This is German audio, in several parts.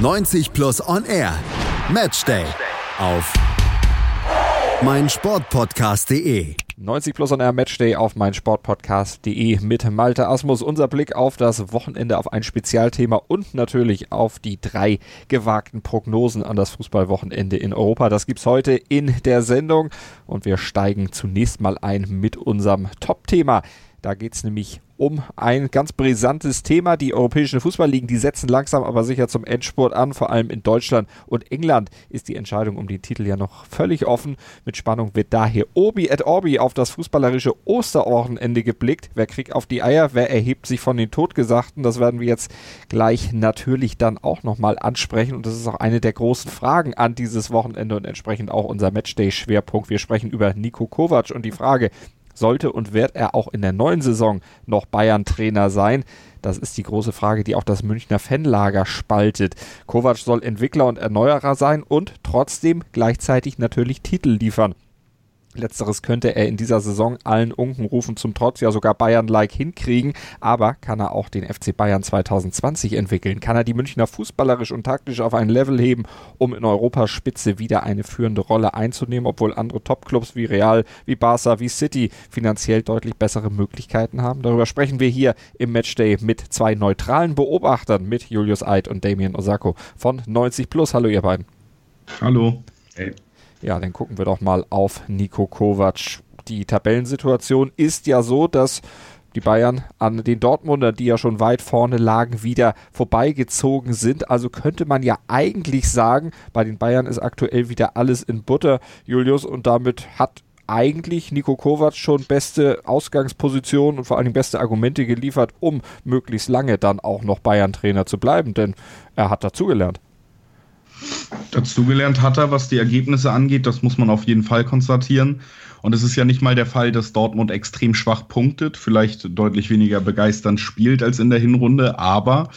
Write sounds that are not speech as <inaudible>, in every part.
90 Plus On Air. Matchday. Auf meinsportpodcast.de. 90 Plus on Air Matchday auf meinsportpodcast.de mit Malte Asmus. Unser Blick auf das Wochenende, auf ein Spezialthema und natürlich auf die drei gewagten Prognosen an das Fußballwochenende in Europa. Das gibt's heute in der Sendung und wir steigen zunächst mal ein mit unserem Top-Thema. Da geht's nämlich um ein ganz brisantes Thema. Die europäischen Fußballligen, die setzen langsam aber sicher zum Endspurt an. Vor allem in Deutschland und England ist die Entscheidung um den Titel ja noch völlig offen. Mit Spannung wird daher Obi et Orbi auf das fußballerische Osterwochenende geblickt. Wer kriegt auf die Eier? Wer erhebt sich von den Totgesagten? Das werden wir jetzt gleich natürlich dann auch nochmal ansprechen. Und das ist auch eine der großen Fragen an dieses Wochenende und entsprechend auch unser Matchday-Schwerpunkt. Wir sprechen über Nico Kovac und die Frage, sollte und wird er auch in der neuen Saison noch Bayern-Trainer sein? Das ist die große Frage, die auch das Münchner Fanlager spaltet. Kovac soll Entwickler und Erneuerer sein und trotzdem gleichzeitig natürlich Titel liefern. Letzteres könnte er in dieser Saison allen Unkenrufen zum Trotz ja sogar Bayern-like hinkriegen. Aber kann er auch den FC Bayern 2020 entwickeln? Kann er die Münchner fußballerisch und taktisch auf ein Level heben, um in Europas Spitze wieder eine führende Rolle einzunehmen, obwohl andere Topclubs wie Real, wie Barca, wie City finanziell deutlich bessere Möglichkeiten haben? Darüber sprechen wir hier im Matchday mit zwei neutralen Beobachtern, mit Julius Eid und Damien Osako von 90 Plus. Hallo ihr beiden. Hallo. Hey. Ja, dann gucken wir doch mal auf Nico Kovac. Die Tabellensituation ist ja so, dass die Bayern an den Dortmundern, die ja schon weit vorne lagen, wieder vorbeigezogen sind. Also könnte man ja eigentlich sagen, bei den Bayern ist aktuell wieder alles in Butter, Julius, und damit hat eigentlich Nico Kovac schon beste Ausgangspositionen und vor allem beste Argumente geliefert, um möglichst lange dann auch noch Bayern-Trainer zu bleiben, denn er hat dazugelernt. Dazugelernt hat er, was die Ergebnisse angeht, das muss man auf jeden Fall konstatieren. Und es ist ja nicht mal der Fall, dass Dortmund extrem schwach punktet, vielleicht deutlich weniger begeisternd spielt als in der Hinrunde, aber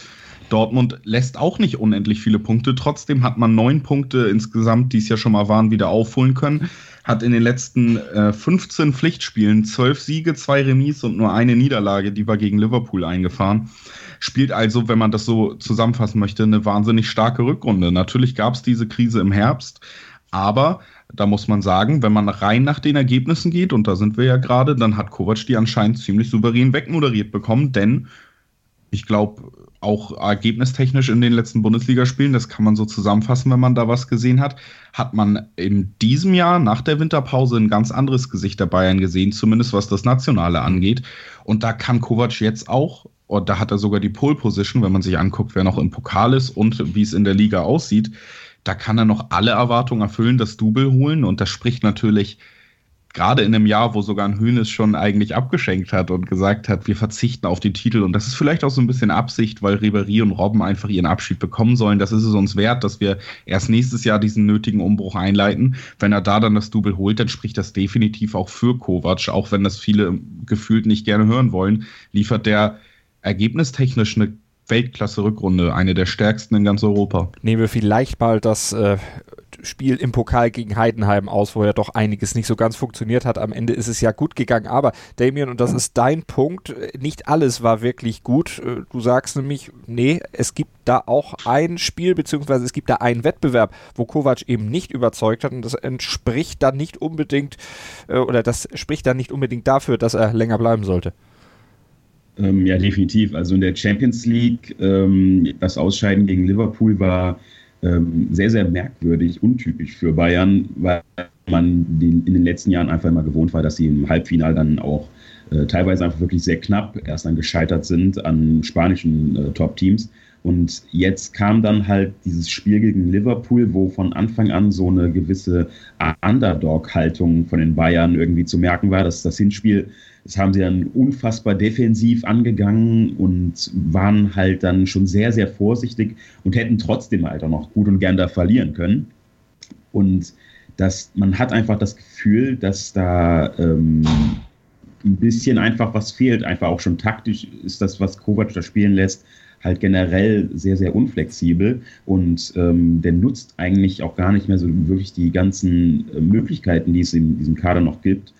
Dortmund lässt auch nicht unendlich viele Punkte. Trotzdem hat man neun Punkte insgesamt, die es ja schon mal waren, wieder aufholen können. Hat in den letzten äh, 15 Pflichtspielen zwölf Siege, zwei Remis und nur eine Niederlage, die war gegen Liverpool eingefahren. Spielt also, wenn man das so zusammenfassen möchte, eine wahnsinnig starke Rückrunde. Natürlich gab es diese Krise im Herbst, aber da muss man sagen, wenn man rein nach den Ergebnissen geht, und da sind wir ja gerade, dann hat Kovac die anscheinend ziemlich souverän wegmoderiert bekommen, denn ich glaube, auch ergebnistechnisch in den letzten Bundesligaspielen, das kann man so zusammenfassen, wenn man da was gesehen hat, hat man in diesem Jahr nach der Winterpause ein ganz anderes Gesicht der Bayern gesehen, zumindest was das Nationale angeht. Und da kann Kovac jetzt auch und da hat er sogar die Pole Position, wenn man sich anguckt, wer noch im Pokal ist und wie es in der Liga aussieht. Da kann er noch alle Erwartungen erfüllen, das Double holen. Und das spricht natürlich gerade in einem Jahr, wo sogar ein Hönes schon eigentlich abgeschenkt hat und gesagt hat, wir verzichten auf den Titel. Und das ist vielleicht auch so ein bisschen Absicht, weil Ribery und Robben einfach ihren Abschied bekommen sollen. Das ist es uns wert, dass wir erst nächstes Jahr diesen nötigen Umbruch einleiten. Wenn er da dann das Double holt, dann spricht das definitiv auch für Kovac, auch wenn das viele gefühlt nicht gerne hören wollen, liefert der ergebnistechnisch eine Weltklasse-Rückrunde, eine der stärksten in ganz Europa. Nehmen wir vielleicht mal das äh, Spiel im Pokal gegen Heidenheim aus, wo ja doch einiges nicht so ganz funktioniert hat. Am Ende ist es ja gut gegangen. Aber Damien, und das ist dein Punkt, nicht alles war wirklich gut. Äh, du sagst nämlich, nee, es gibt da auch ein Spiel, beziehungsweise es gibt da einen Wettbewerb, wo Kovac eben nicht überzeugt hat. Und das entspricht dann nicht unbedingt, äh, oder das spricht dann nicht unbedingt dafür, dass er länger bleiben sollte. Ähm, ja, definitiv. Also in der Champions League, ähm, das Ausscheiden gegen Liverpool war ähm, sehr, sehr merkwürdig, untypisch für Bayern, weil man in den letzten Jahren einfach immer gewohnt war, dass sie im Halbfinale dann auch äh, teilweise einfach wirklich sehr knapp erst dann gescheitert sind an spanischen äh, Top-Teams. Und jetzt kam dann halt dieses Spiel gegen Liverpool, wo von Anfang an so eine gewisse Underdog-Haltung von den Bayern irgendwie zu merken war. dass das Hinspiel das haben sie dann unfassbar defensiv angegangen und waren halt dann schon sehr, sehr vorsichtig und hätten trotzdem halt auch noch gut und gern da verlieren können. Und das, man hat einfach das Gefühl, dass da ähm, ein bisschen einfach was fehlt. Einfach auch schon taktisch ist das, was Kovac da spielen lässt, halt generell sehr, sehr unflexibel und ähm, der nutzt eigentlich auch gar nicht mehr so wirklich die ganzen äh, Möglichkeiten, die es in diesem Kader noch gibt.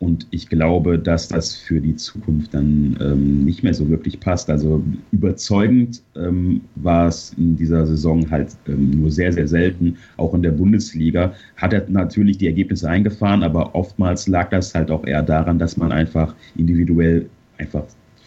Und ich glaube, dass das für die Zukunft dann ähm, nicht mehr so wirklich passt. Also überzeugend ähm, war es in dieser Saison halt ähm, nur sehr, sehr selten. Auch in der Bundesliga hat er natürlich die Ergebnisse eingefahren, aber oftmals lag das halt auch eher daran, dass man einfach individuell einfach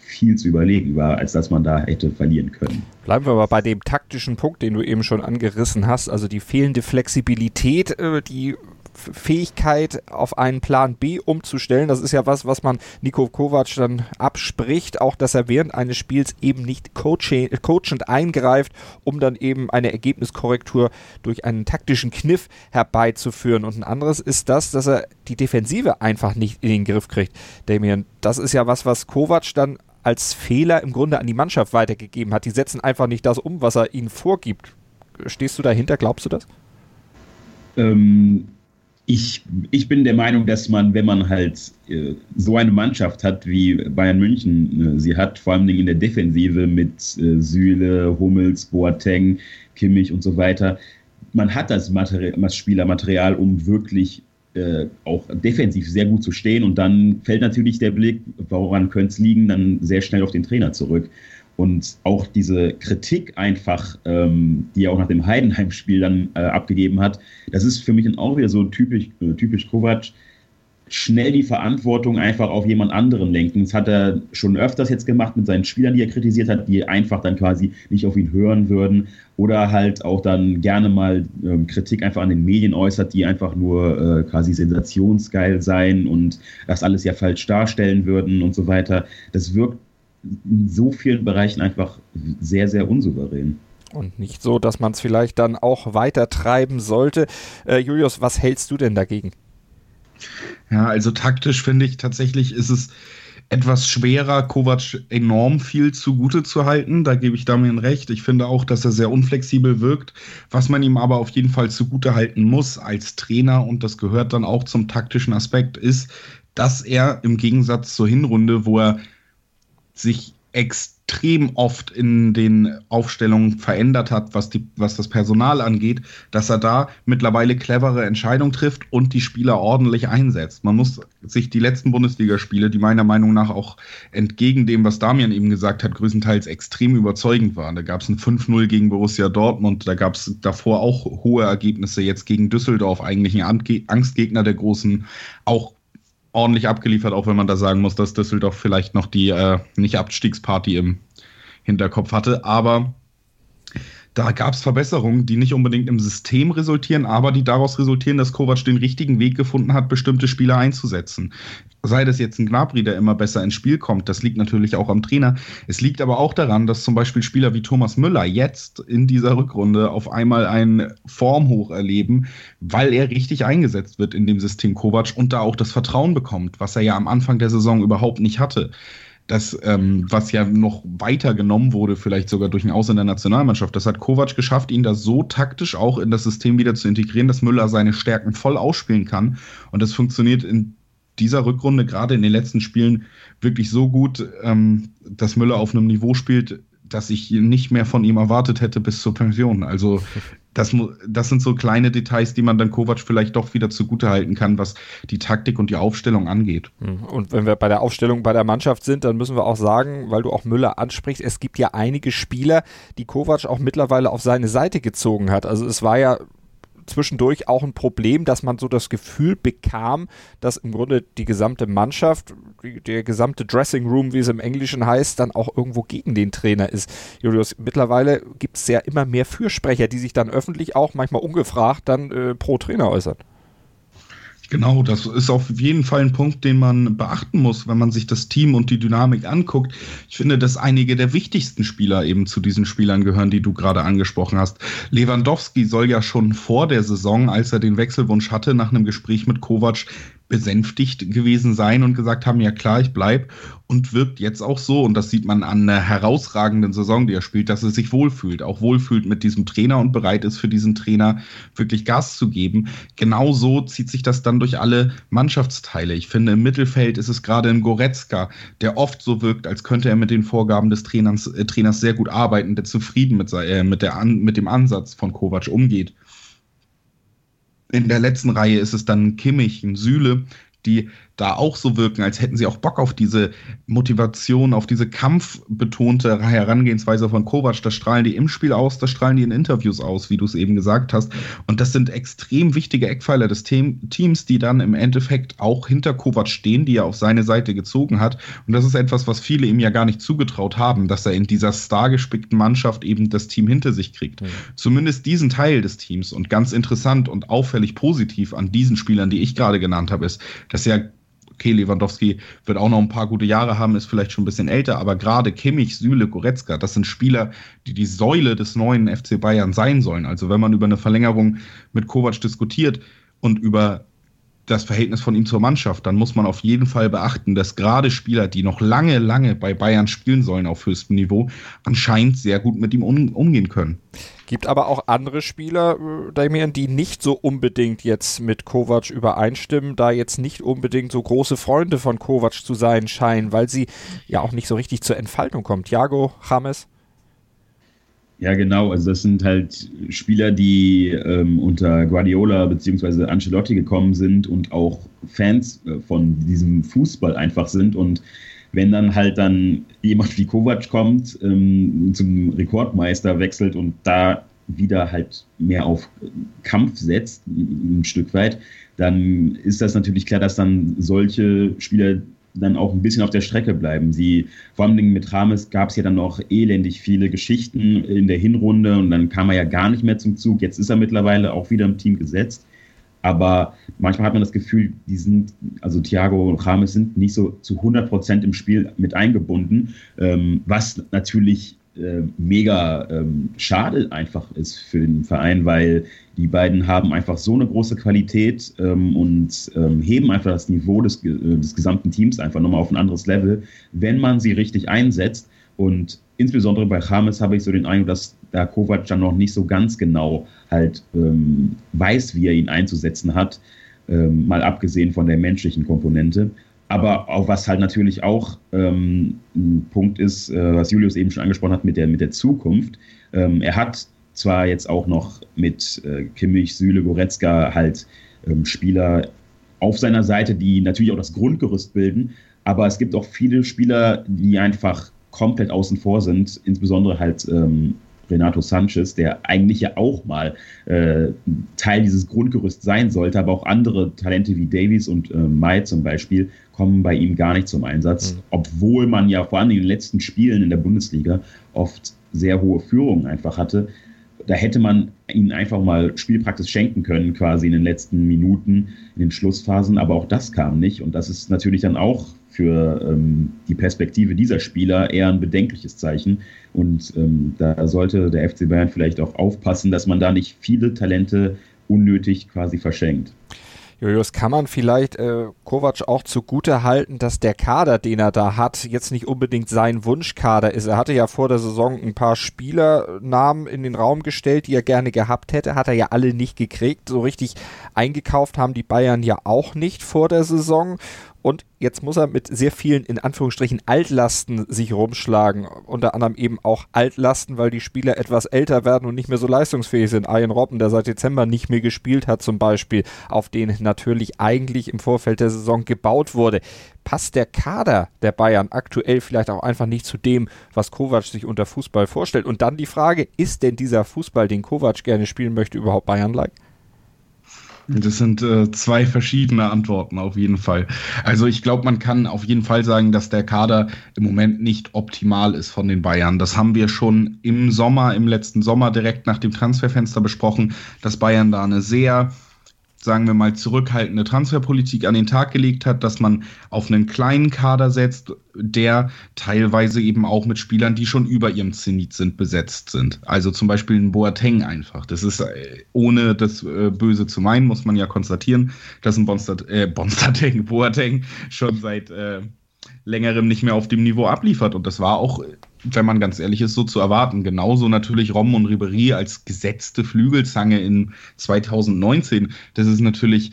viel zu überlegen war, als dass man da hätte verlieren können. Bleiben wir aber bei dem taktischen Punkt, den du eben schon angerissen hast, also die fehlende Flexibilität, äh, die Fähigkeit, auf einen Plan B umzustellen. Das ist ja was, was man Nico Kovac dann abspricht, auch dass er während eines Spiels eben nicht coachend eingreift, um dann eben eine Ergebniskorrektur durch einen taktischen Kniff herbeizuführen. Und ein anderes ist das, dass er die Defensive einfach nicht in den Griff kriegt. Damien, das ist ja was, was Kovac dann als Fehler im Grunde an die Mannschaft weitergegeben hat. Die setzen einfach nicht das um, was er ihnen vorgibt. Stehst du dahinter? Glaubst du das? Ähm, ich, ich bin der Meinung, dass man, wenn man halt äh, so eine Mannschaft hat, wie Bayern München äh, sie hat, vor allem in der Defensive mit äh, Süle, Hummels, Boateng, Kimmich und so weiter, man hat das, Materi Spielermaterial, um wirklich äh, auch defensiv sehr gut zu stehen. Und dann fällt natürlich der Blick, woran könnte es liegen, dann sehr schnell auf den Trainer zurück. Und auch diese Kritik einfach, ähm, die er auch nach dem Heidenheim-Spiel dann äh, abgegeben hat, das ist für mich dann auch wieder so typisch, äh, typisch Kovac. Schnell die Verantwortung einfach auf jemand anderen lenken. Das hat er schon öfters jetzt gemacht mit seinen Spielern, die er kritisiert hat, die einfach dann quasi nicht auf ihn hören würden. Oder halt auch dann gerne mal ähm, Kritik einfach an den Medien äußert, die einfach nur äh, quasi sensationsgeil sein und das alles ja falsch darstellen würden und so weiter. Das wirkt in so vielen Bereichen einfach sehr, sehr unsouverän. Und nicht so, dass man es vielleicht dann auch weiter treiben sollte. Äh, Julius, was hältst du denn dagegen? Ja, also taktisch finde ich tatsächlich ist es etwas schwerer, Kovac enorm viel zugute zu halten. Da gebe ich Damien recht. Ich finde auch, dass er sehr unflexibel wirkt. Was man ihm aber auf jeden Fall zugute halten muss als Trainer, und das gehört dann auch zum taktischen Aspekt, ist, dass er im Gegensatz zur Hinrunde, wo er sich extrem oft in den Aufstellungen verändert hat, was, die, was das Personal angeht, dass er da mittlerweile clevere Entscheidungen trifft und die Spieler ordentlich einsetzt. Man muss sich die letzten Bundesligaspiele, die meiner Meinung nach auch entgegen dem, was Damian eben gesagt hat, größtenteils extrem überzeugend waren. Da gab es ein 5-0 gegen Borussia Dortmund, da gab es davor auch hohe Ergebnisse, jetzt gegen Düsseldorf, eigentlich ein Angstgegner der Großen, auch ordentlich abgeliefert, auch wenn man da sagen muss, dass Düsseldorf vielleicht noch die äh, Nicht-Abstiegsparty im Hinterkopf hatte. Aber da gab es Verbesserungen, die nicht unbedingt im System resultieren, aber die daraus resultieren, dass Kovac den richtigen Weg gefunden hat, bestimmte Spieler einzusetzen. Sei das jetzt ein Gnabry, der immer besser ins Spiel kommt, das liegt natürlich auch am Trainer. Es liegt aber auch daran, dass zum Beispiel Spieler wie Thomas Müller jetzt in dieser Rückrunde auf einmal ein Formhoch erleben, weil er richtig eingesetzt wird in dem System Kovac und da auch das Vertrauen bekommt, was er ja am Anfang der Saison überhaupt nicht hatte das, ähm, was ja noch weiter genommen wurde, vielleicht sogar durch ein Aus in der Nationalmannschaft. Das hat Kovac geschafft, ihn da so taktisch auch in das System wieder zu integrieren, dass Müller seine Stärken voll ausspielen kann. Und das funktioniert in dieser Rückrunde, gerade in den letzten Spielen, wirklich so gut, ähm, dass Müller auf einem Niveau spielt, das ich nicht mehr von ihm erwartet hätte bis zur Pension. Also <laughs> das, das sind so kleine Details, die man dann Kovac vielleicht doch wieder zugute halten kann, was die Taktik und die Aufstellung angeht. Hm. Und wenn wir bei der Aufstellung bei der Mannschaft sind, dann müssen wir auch sagen, weil du auch Müller ansprichst, es gibt ja einige Spieler, die Kovac auch mittlerweile auf seine Seite gezogen hat. Also es war ja zwischendurch auch ein Problem, dass man so das Gefühl bekam, dass im Grunde die gesamte Mannschaft, der gesamte Dressing Room, wie es im Englischen heißt, dann auch irgendwo gegen den Trainer ist. Julius, mittlerweile gibt es ja immer mehr Fürsprecher, die sich dann öffentlich auch manchmal ungefragt dann äh, pro Trainer äußern. Genau, das ist auf jeden Fall ein Punkt, den man beachten muss, wenn man sich das Team und die Dynamik anguckt. Ich finde, dass einige der wichtigsten Spieler eben zu diesen Spielern gehören, die du gerade angesprochen hast. Lewandowski soll ja schon vor der Saison, als er den Wechselwunsch hatte, nach einem Gespräch mit Kovac besänftigt gewesen sein und gesagt haben, ja klar, ich bleib und wirkt jetzt auch so und das sieht man an einer herausragenden Saison, die er spielt, dass er sich wohlfühlt, auch wohlfühlt mit diesem Trainer und bereit ist für diesen Trainer wirklich Gas zu geben. Genauso zieht sich das dann durch alle Mannschaftsteile. Ich finde, im Mittelfeld ist es gerade ein Goretzka, der oft so wirkt, als könnte er mit den Vorgaben des Trainers, äh, Trainers sehr gut arbeiten, der zufrieden mit, äh, mit, der, mit dem Ansatz von Kovac umgeht in der letzten Reihe ist es dann Kimmich, ein Süle, die da auch so wirken, als hätten sie auch Bock auf diese Motivation, auf diese kampfbetonte Herangehensweise von Kovac. Das strahlen die im Spiel aus, das strahlen die in Interviews aus, wie du es eben gesagt hast. Und das sind extrem wichtige Eckpfeiler des Teams, die dann im Endeffekt auch hinter Kovac stehen, die er auf seine Seite gezogen hat. Und das ist etwas, was viele ihm ja gar nicht zugetraut haben, dass er in dieser stargespickten Mannschaft eben das Team hinter sich kriegt. Mhm. Zumindest diesen Teil des Teams. Und ganz interessant und auffällig positiv an diesen Spielern, die ich gerade genannt habe, ist, dass er okay, Lewandowski wird auch noch ein paar gute Jahre haben, ist vielleicht schon ein bisschen älter, aber gerade Kimmich, Süle, Goretzka, das sind Spieler, die die Säule des neuen FC Bayern sein sollen. Also wenn man über eine Verlängerung mit Kovac diskutiert und über das Verhältnis von ihm zur Mannschaft, dann muss man auf jeden Fall beachten, dass gerade Spieler, die noch lange, lange bei Bayern spielen sollen auf höchstem Niveau, anscheinend sehr gut mit ihm um, umgehen können. Gibt aber auch andere Spieler, äh, Damien, die nicht so unbedingt jetzt mit Kovac übereinstimmen, da jetzt nicht unbedingt so große Freunde von Kovac zu sein scheinen, weil sie ja auch nicht so richtig zur Entfaltung kommen. Thiago, James? Ja, genau. Also das sind halt Spieler, die ähm, unter Guardiola bzw. Ancelotti gekommen sind und auch Fans äh, von diesem Fußball einfach sind. Und wenn dann halt dann jemand wie Kovac kommt, ähm, zum Rekordmeister wechselt und da wieder halt mehr auf Kampf setzt, ein Stück weit, dann ist das natürlich klar, dass dann solche Spieler dann auch ein bisschen auf der Strecke bleiben. Sie, vor allem mit Rames gab es ja dann noch elendig viele Geschichten in der Hinrunde und dann kam er ja gar nicht mehr zum Zug. Jetzt ist er mittlerweile auch wieder im Team gesetzt. Aber manchmal hat man das Gefühl, die sind, also Thiago und Rames sind nicht so zu 100 Prozent im Spiel mit eingebunden, ähm, was natürlich äh, mega ähm, schade einfach ist für den Verein, weil die beiden haben einfach so eine große Qualität ähm, und ähm, heben einfach das Niveau des, äh, des gesamten Teams einfach nochmal auf ein anderes Level, wenn man sie richtig einsetzt. Und insbesondere bei James habe ich so den Eindruck, dass da Kovac dann noch nicht so ganz genau halt ähm, weiß, wie er ihn einzusetzen hat, ähm, mal abgesehen von der menschlichen Komponente. Aber auch was halt natürlich auch ähm, ein Punkt ist, äh, was Julius eben schon angesprochen hat mit der, mit der Zukunft. Ähm, er hat zwar jetzt auch noch mit äh, Kimmich, Süle, Goretzka halt ähm, Spieler auf seiner Seite, die natürlich auch das Grundgerüst bilden, aber es gibt auch viele Spieler, die einfach komplett außen vor sind, insbesondere halt ähm, Renato Sanchez, der eigentlich ja auch mal äh, Teil dieses Grundgerüsts sein sollte, aber auch andere Talente wie Davies und äh, Mai zum Beispiel kommen bei ihm gar nicht zum Einsatz, mhm. obwohl man ja vor allem in den letzten Spielen in der Bundesliga oft sehr hohe Führungen einfach hatte. Da hätte man ihnen einfach mal Spielpraxis schenken können, quasi in den letzten Minuten, in den Schlussphasen, aber auch das kam nicht. Und das ist natürlich dann auch für ähm, die Perspektive dieser Spieler eher ein bedenkliches Zeichen. Und ähm, da sollte der FC Bayern vielleicht auch aufpassen, dass man da nicht viele Talente unnötig quasi verschenkt. Julius, kann man vielleicht äh, Kovac auch zugute halten, dass der Kader, den er da hat, jetzt nicht unbedingt sein Wunschkader ist? Er hatte ja vor der Saison ein paar Spielernamen in den Raum gestellt, die er gerne gehabt hätte, hat er ja alle nicht gekriegt. So richtig eingekauft haben die Bayern ja auch nicht vor der Saison. Und jetzt muss er mit sehr vielen, in Anführungsstrichen, Altlasten sich rumschlagen. Unter anderem eben auch Altlasten, weil die Spieler etwas älter werden und nicht mehr so leistungsfähig sind. Ian Robben, der seit Dezember nicht mehr gespielt hat, zum Beispiel, auf den natürlich eigentlich im Vorfeld der Saison gebaut wurde. Passt der Kader der Bayern aktuell vielleicht auch einfach nicht zu dem, was Kovac sich unter Fußball vorstellt? Und dann die Frage, ist denn dieser Fußball, den Kovac gerne spielen möchte, überhaupt Bayern-like? Das sind äh, zwei verschiedene Antworten auf jeden Fall. Also ich glaube, man kann auf jeden Fall sagen, dass der Kader im Moment nicht optimal ist von den Bayern. Das haben wir schon im Sommer, im letzten Sommer direkt nach dem Transferfenster besprochen, dass Bayern da eine sehr sagen wir mal, zurückhaltende Transferpolitik an den Tag gelegt hat, dass man auf einen kleinen Kader setzt, der teilweise eben auch mit Spielern, die schon über ihrem Zenit sind, besetzt sind. Also zum Beispiel ein Boateng einfach. Das ist, äh, ohne das äh, Böse zu meinen, muss man ja konstatieren, dass ein Bonstad, äh, <laughs> Boateng schon seit äh, längerem nicht mehr auf dem Niveau abliefert. Und das war auch wenn man ganz ehrlich ist, so zu erwarten. Genauso natürlich Rom und Ribery als gesetzte Flügelzange in 2019. Das ist natürlich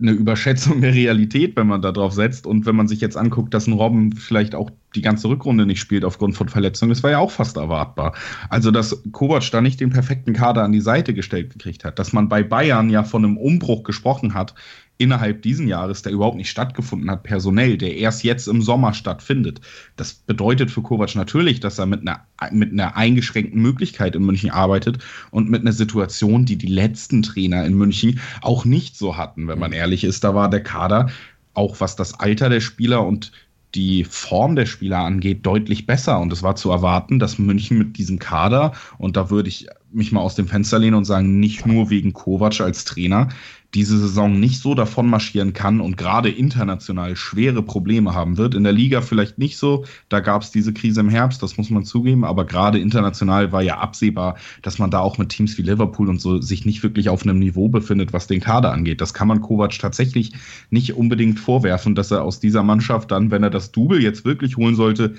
eine Überschätzung der Realität, wenn man da drauf setzt. Und wenn man sich jetzt anguckt, dass ein Robben vielleicht auch die ganze Rückrunde nicht spielt aufgrund von Verletzungen, das war ja auch fast erwartbar. Also, dass Kovac da nicht den perfekten Kader an die Seite gestellt gekriegt hat, dass man bei Bayern ja von einem Umbruch gesprochen hat innerhalb diesen Jahres, der überhaupt nicht stattgefunden hat, personell, der erst jetzt im Sommer stattfindet. Das bedeutet für Kovac natürlich, dass er mit einer, mit einer eingeschränkten Möglichkeit in München arbeitet und mit einer Situation, die die letzten Trainer in München auch nicht so hatten, wenn man ehrlich ist. Da war der Kader, auch was das Alter der Spieler und die Form der Spieler angeht, deutlich besser. Und es war zu erwarten, dass München mit diesem Kader, und da würde ich mich mal aus dem Fenster lehnen und sagen, nicht nur wegen Kovac als Trainer, diese Saison nicht so davon marschieren kann und gerade international schwere Probleme haben wird. In der Liga vielleicht nicht so, da gab es diese Krise im Herbst, das muss man zugeben, aber gerade international war ja absehbar, dass man da auch mit Teams wie Liverpool und so sich nicht wirklich auf einem Niveau befindet, was den Kader angeht. Das kann man Kovac tatsächlich nicht unbedingt vorwerfen, dass er aus dieser Mannschaft dann, wenn er das Double jetzt wirklich holen sollte,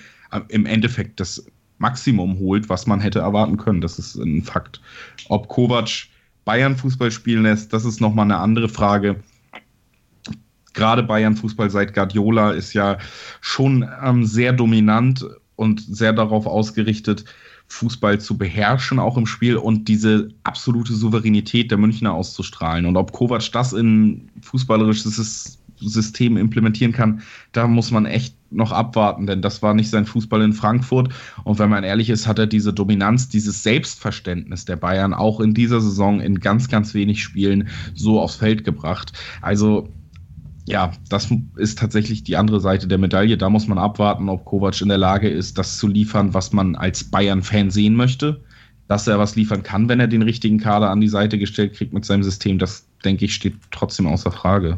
im Endeffekt das Maximum holt, was man hätte erwarten können. Das ist ein Fakt. Ob Kovac Bayern Fußball spielen lässt, das ist nochmal eine andere Frage. Gerade Bayern Fußball seit Guardiola ist ja schon ähm, sehr dominant und sehr darauf ausgerichtet, Fußball zu beherrschen, auch im Spiel und diese absolute Souveränität der Münchner auszustrahlen. Und ob Kovac das in fußballerisches System implementieren kann, da muss man echt noch abwarten, denn das war nicht sein Fußball in Frankfurt. Und wenn man ehrlich ist, hat er diese Dominanz, dieses Selbstverständnis der Bayern auch in dieser Saison in ganz, ganz wenig Spielen so aufs Feld gebracht. Also ja, das ist tatsächlich die andere Seite der Medaille. Da muss man abwarten, ob Kovac in der Lage ist, das zu liefern, was man als Bayern-Fan sehen möchte. Dass er was liefern kann, wenn er den richtigen Kader an die Seite gestellt kriegt mit seinem System, das denke ich, steht trotzdem außer Frage.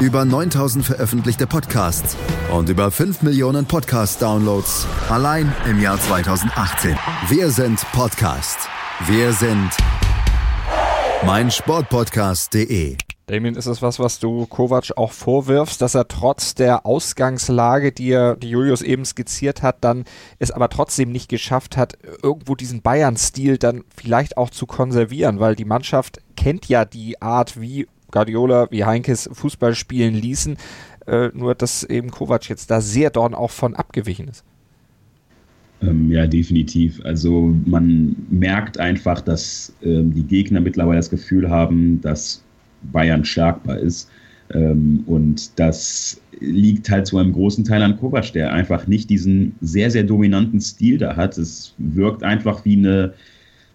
über 9000 veröffentlichte Podcasts und über 5 Millionen Podcast-Downloads allein im Jahr 2018. Wir sind Podcast. Wir sind meinsportpodcast.de. Damien, ist es was, was du Kovac auch vorwirfst, dass er trotz der Ausgangslage, die er, die Julius eben skizziert hat, dann es aber trotzdem nicht geschafft hat, irgendwo diesen Bayern-Stil dann vielleicht auch zu konservieren, weil die Mannschaft kennt ja die Art, wie Guardiola wie Heinkes Fußball spielen ließen. Äh, nur, dass eben Kovac jetzt da sehr dorn auch von abgewichen ist. Ähm, ja, definitiv. Also man merkt einfach, dass ähm, die Gegner mittlerweile das Gefühl haben, dass Bayern schlagbar ist. Ähm, und das liegt halt zu einem großen Teil an Kovac, der einfach nicht diesen sehr, sehr dominanten Stil da hat. Es wirkt einfach wie eine,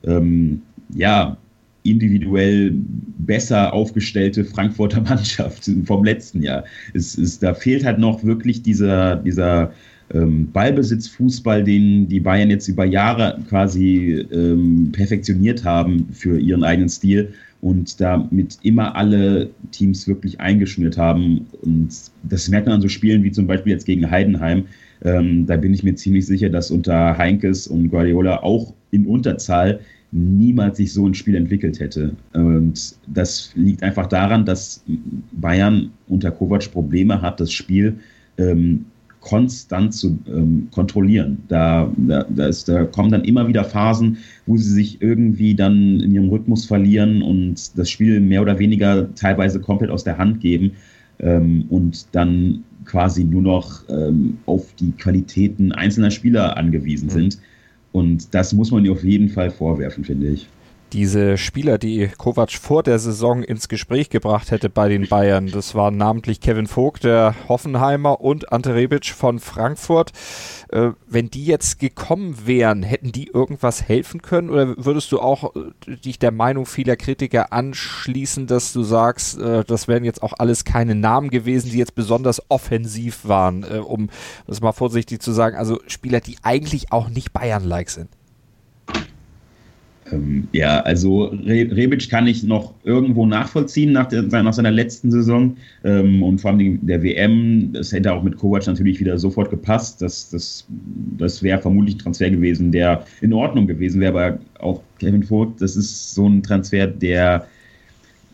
ähm, ja, individuell besser aufgestellte Frankfurter <laughs> Mannschaft vom letzten Jahr. Es, es, da fehlt halt noch wirklich dieser, dieser ähm, Ballbesitzfußball, den die Bayern jetzt über Jahre quasi ähm, perfektioniert haben für ihren eigenen Stil und damit immer alle Teams wirklich eingeschnürt haben. Und das merkt man an so Spielen wie zum Beispiel jetzt gegen Heidenheim. Ähm, da bin ich mir ziemlich sicher, dass unter Heinkes und Guardiola auch in Unterzahl niemals sich so ein Spiel entwickelt hätte. Und das liegt einfach daran, dass Bayern unter Kovac Probleme hat, das Spiel ähm, konstant zu ähm, kontrollieren. Da, da, da, ist, da kommen dann immer wieder Phasen, wo sie sich irgendwie dann in ihrem Rhythmus verlieren und das Spiel mehr oder weniger teilweise komplett aus der Hand geben ähm, und dann quasi nur noch ähm, auf die Qualitäten einzelner Spieler angewiesen mhm. sind. Und das muss man ihr auf jeden Fall vorwerfen, finde ich diese Spieler, die Kovac vor der Saison ins Gespräch gebracht hätte bei den Bayern. Das waren namentlich Kevin Vogt, der Hoffenheimer und Ante Rebic von Frankfurt. Äh, wenn die jetzt gekommen wären, hätten die irgendwas helfen können? Oder würdest du auch äh, dich der Meinung vieler Kritiker anschließen, dass du sagst, äh, das wären jetzt auch alles keine Namen gewesen, die jetzt besonders offensiv waren, äh, um das mal vorsichtig zu sagen, also Spieler, die eigentlich auch nicht Bayern-like sind? Ähm, ja, also Re Rebic kann ich noch irgendwo nachvollziehen nach, der, nach seiner letzten Saison ähm, und vor allem der WM. Das hätte auch mit Kovac natürlich wieder sofort gepasst. Das, das, das wäre vermutlich ein Transfer gewesen, der in Ordnung gewesen wäre, aber auch Kevin Vogt, das ist so ein Transfer, der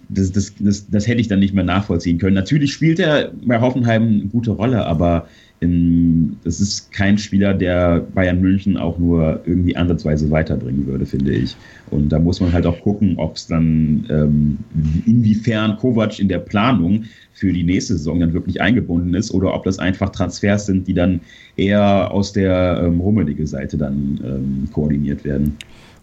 das, das, das, das hätte ich dann nicht mehr nachvollziehen können. Natürlich spielt er bei Hoffenheim eine gute Rolle, aber in, das ist kein Spieler, der Bayern München auch nur irgendwie ansatzweise weiterbringen würde, finde ich. Und da muss man halt auch gucken, ob es dann, ähm, inwiefern Kovac in der Planung für die nächste Saison dann wirklich eingebunden ist oder ob das einfach Transfers sind, die dann eher aus der ähm, rummelige Seite dann ähm, koordiniert werden.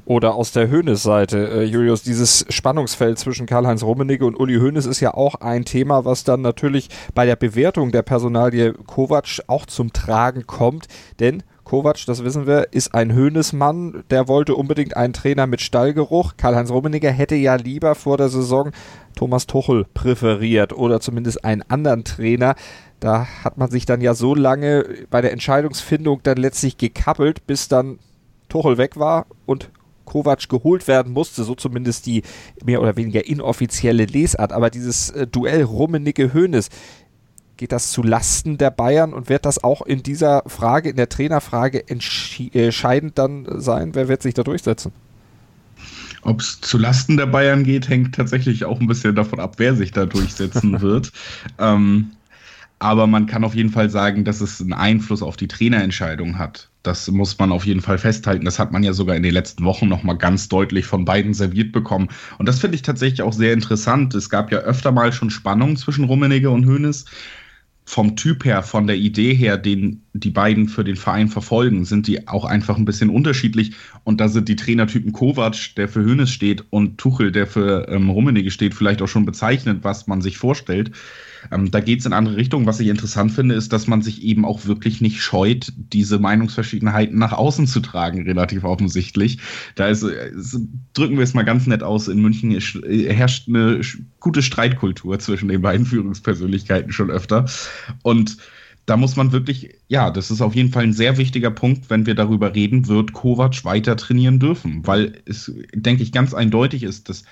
Oder aus der Hoeneß-Seite, äh, Julius, dieses Spannungsfeld zwischen Karl-Heinz Rummenigge und Uli Hoeneß ist ja auch ein Thema, was dann natürlich bei der Bewertung der Personalie Kovac auch zum Tragen kommt, denn Kovac, das wissen wir, ist ein Hoeneß-Mann, der wollte unbedingt einen Trainer mit Stallgeruch. Karl-Heinz Rummenigge hätte ja lieber vor der Saison Thomas Tuchel präferiert oder zumindest einen anderen Trainer. Da hat man sich dann ja so lange bei der Entscheidungsfindung dann letztlich gekappelt, bis dann Tuchel weg war und Kovac geholt werden musste, so zumindest die mehr oder weniger inoffizielle Lesart. Aber dieses äh, Duell Rummenigge-Hönes, geht das zu Lasten der Bayern und wird das auch in dieser Frage, in der Trainerfrage äh, entscheidend dann sein? Wer wird sich da durchsetzen? Ob es zu Lasten der Bayern geht, hängt tatsächlich auch ein bisschen davon ab, wer sich da durchsetzen <laughs> wird. Ähm, aber man kann auf jeden Fall sagen, dass es einen Einfluss auf die Trainerentscheidung hat. Das muss man auf jeden Fall festhalten. Das hat man ja sogar in den letzten Wochen nochmal ganz deutlich von beiden serviert bekommen. Und das finde ich tatsächlich auch sehr interessant. Es gab ja öfter mal schon Spannungen zwischen Rummenigge und Hoeneß. Vom Typ her, von der Idee her, den die beiden für den Verein verfolgen, sind die auch einfach ein bisschen unterschiedlich. Und da sind die Trainertypen Kovac, der für Hoeneß steht, und Tuchel, der für ähm, Rummenigge steht, vielleicht auch schon bezeichnet, was man sich vorstellt. Ähm, da geht es in andere Richtungen. Was ich interessant finde, ist, dass man sich eben auch wirklich nicht scheut, diese Meinungsverschiedenheiten nach außen zu tragen, relativ offensichtlich. Da ist, drücken wir es mal ganz nett aus, in München herrscht eine gute Streitkultur zwischen den beiden Führungspersönlichkeiten schon öfter. Und da muss man wirklich, ja, das ist auf jeden Fall ein sehr wichtiger Punkt, wenn wir darüber reden, wird Kovac weiter trainieren dürfen, weil es, denke ich, ganz eindeutig ist, dass